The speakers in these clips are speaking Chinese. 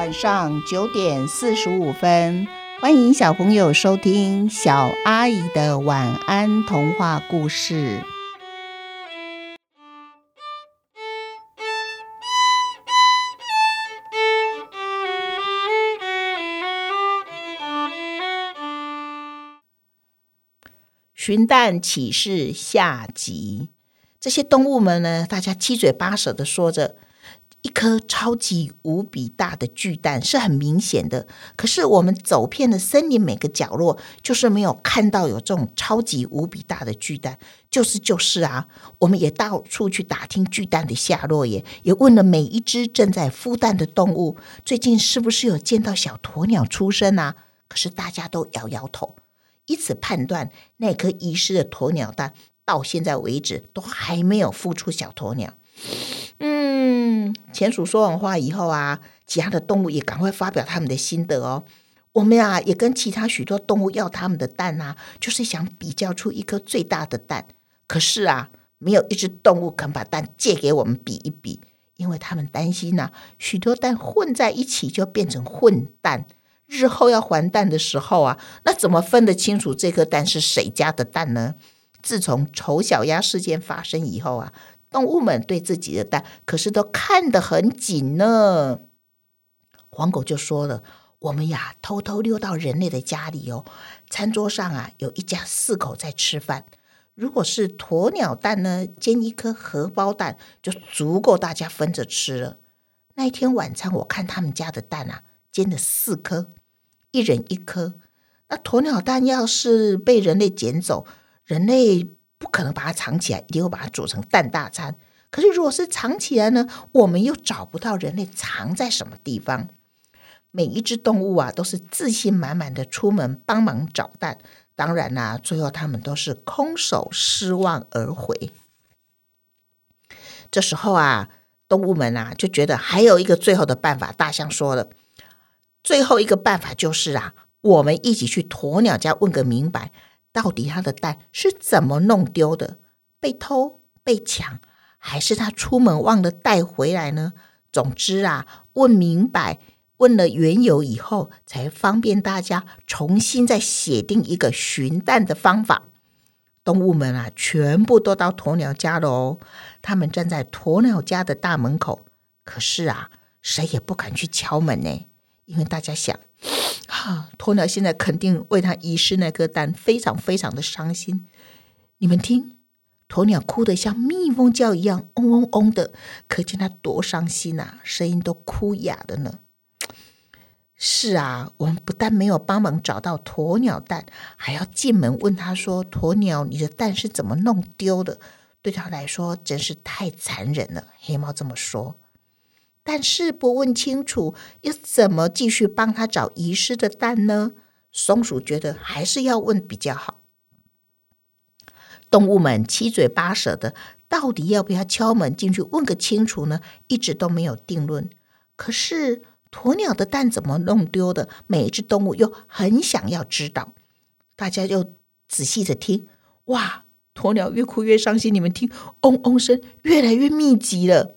晚上九点四十五分，欢迎小朋友收听小阿姨的晚安童话故事。寻蛋启事下集，这些动物们呢，大家七嘴八舌的说着。一颗超级无比大的巨蛋是很明显的，可是我们走遍了森林每个角落，就是没有看到有这种超级无比大的巨蛋。就是就是啊，我们也到处去打听巨蛋的下落，也也问了每一只正在孵蛋的动物，最近是不是有见到小鸵鸟出生啊？可是大家都摇摇头，以此判断，那颗遗失的鸵鸟蛋到现在为止都还没有孵出小鸵鸟。嗯，田鼠说完话以后啊，其他的动物也赶快发表他们的心得哦。我们啊也跟其他许多动物要他们的蛋啊，就是想比较出一颗最大的蛋。可是啊，没有一只动物肯把蛋借给我们比一比，因为他们担心呐，许多蛋混在一起就变成混蛋，日后要还蛋的时候啊，那怎么分得清楚这颗蛋是谁家的蛋呢？自从丑小鸭事件发生以后啊。动物们对自己的蛋可是都看得很紧呢。黄狗就说了：“我们呀，偷偷溜到人类的家里哦，餐桌上啊，有一家四口在吃饭。如果是鸵鸟蛋呢，煎一颗荷包蛋就足够大家分着吃了。那一天晚餐，我看他们家的蛋啊，煎了四颗，一人一颗。那鸵鸟蛋要是被人类捡走，人类……”不可能把它藏起来，一定会把它煮成蛋大餐。可是，如果是藏起来呢？我们又找不到人类藏在什么地方。每一只动物啊，都是自信满满的出门帮忙找蛋。当然啦，最后他们都是空手失望而回。这时候啊，动物们啊就觉得还有一个最后的办法。大象说了：“最后一个办法就是啊，我们一起去鸵鸟家问个明白。”到底他的蛋是怎么弄丢的？被偷、被抢，还是他出门忘了带回来呢？总之啊，问明白，问了缘由以后，才方便大家重新再写定一个寻蛋的方法。动物们啊，全部都到鸵鸟家了哦。他们站在鸵鸟家的大门口，可是啊，谁也不敢去敲门呢，因为大家想。哈，鸵鸟现在肯定为他遗失那颗蛋非常非常的伤心。你们听，鸵鸟哭得像蜜蜂叫一样，嗡嗡嗡的，可见它多伤心呐，声音都哭哑了呢。是啊，我们不但没有帮忙找到鸵鸟蛋，还要进门问他说：“鸵鸟，你的蛋是怎么弄丢的？”对他来说真是太残忍了。黑猫这么说。但是不问清楚，又怎么继续帮他找遗失的蛋呢？松鼠觉得还是要问比较好。动物们七嘴八舌的，到底要不要敲门进去问个清楚呢？一直都没有定论。可是鸵鸟的蛋怎么弄丢的？每一只动物又很想要知道。大家又仔细的听，哇，鸵鸟越哭越伤心。你们听，嗡嗡声越来越密集了。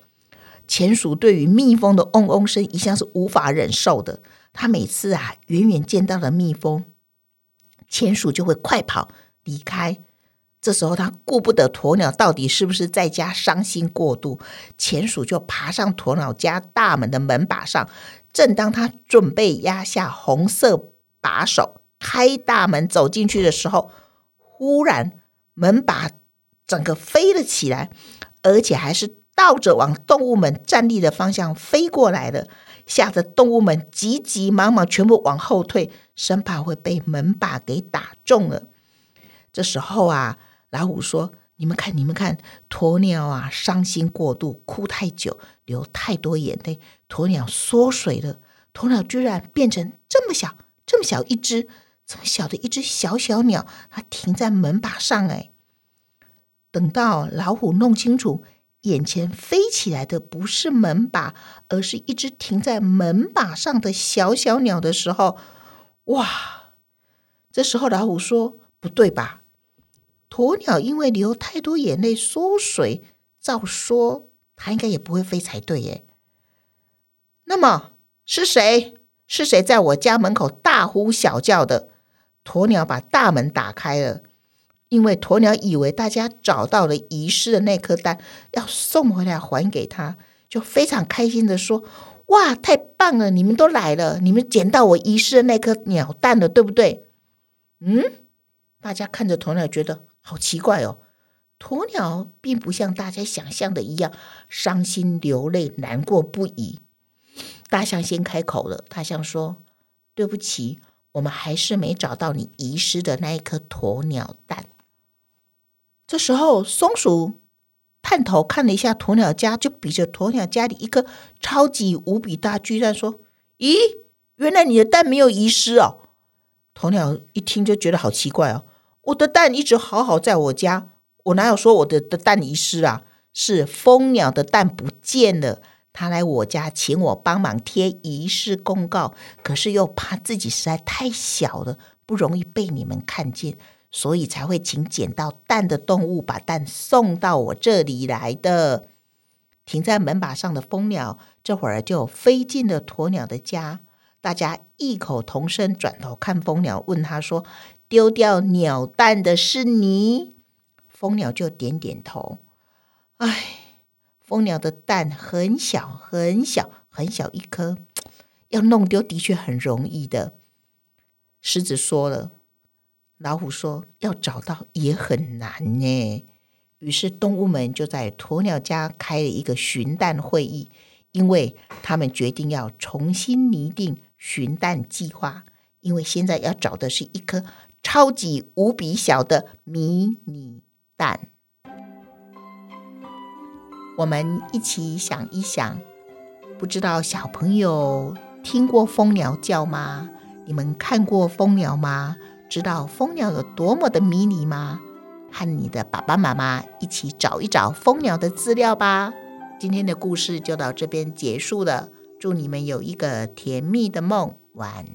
钱鼠对于蜜蜂的嗡嗡声一向是无法忍受的。它每次啊，远远见到了蜜蜂，钱鼠就会快跑离开。这时候他顾不得鸵鸟到底是不是在家伤心过度，钱鼠就爬上鸵鸟家大门的门把上。正当他准备压下红色把手开大门走进去的时候，忽然门把整个飞了起来，而且还是。倒着往动物们站立的方向飞过来了，吓得动物们急急忙忙全部往后退，生怕会被门把给打中了。这时候啊，老虎说：“你们看，你们看，鸵鸟啊，伤心过度，哭太久，流太多眼泪，鸵鸟缩水了。鸵鸟居然变成这么小，这么小一只，这么小的一只小小鸟，它停在门把上。哎，等到老虎弄清楚。”眼前飞起来的不是门把，而是一只停在门把上的小小鸟的时候，哇！这时候老虎说：“不对吧？鸵鸟因为流太多眼泪缩水，照说它应该也不会飞才对耶。那么是谁？是谁在我家门口大呼小叫的？”鸵鸟把大门打开了，因为鸵鸟以为大家找到了遗失的那颗蛋，要送回来还给他，就非常开心的说：“哇，太棒了！你们都来了，你们捡到我遗失的那颗鸟蛋了，对不对？”嗯，大家看着鸵鸟，觉得好奇怪哦。鸵鸟并不像大家想象的一样伤心流泪、难过不已。大象先开口了，大象说：“对不起。”我们还是没找到你遗失的那一颗鸵鸟蛋。这时候，松鼠探头看了一下鸵鸟家，就比着鸵鸟家里一个超级无比大巨蛋说：“咦，原来你的蛋没有遗失哦！”鸵鸟一听就觉得好奇怪哦，我的蛋一直好好在我家，我哪有说我的的蛋遗失啊？是蜂鸟的蛋不见了。他来我家请我帮忙贴仪式公告，可是又怕自己实在太小了，不容易被你们看见，所以才会请捡到蛋的动物把蛋送到我这里来的。停在门把上的蜂鸟这会儿就飞进了鸵鸟的家，大家异口同声转头看蜂鸟，问他说：“丢掉鸟蛋的是你？”蜂鸟就点点头。唉。蜂鸟的蛋很小很小很小一颗，要弄丢的确很容易的。狮子说了，老虎说要找到也很难呢。于是动物们就在鸵鸟家开了一个寻蛋会议，因为他们决定要重新拟定寻蛋计划，因为现在要找的是一颗超级无比小的迷你蛋。我们一起想一想，不知道小朋友听过蜂鸟叫吗？你们看过蜂鸟吗？知道蜂鸟有多么的迷你吗？和你的爸爸妈妈一起找一找蜂鸟的资料吧。今天的故事就到这边结束了，祝你们有一个甜蜜的梦，晚安。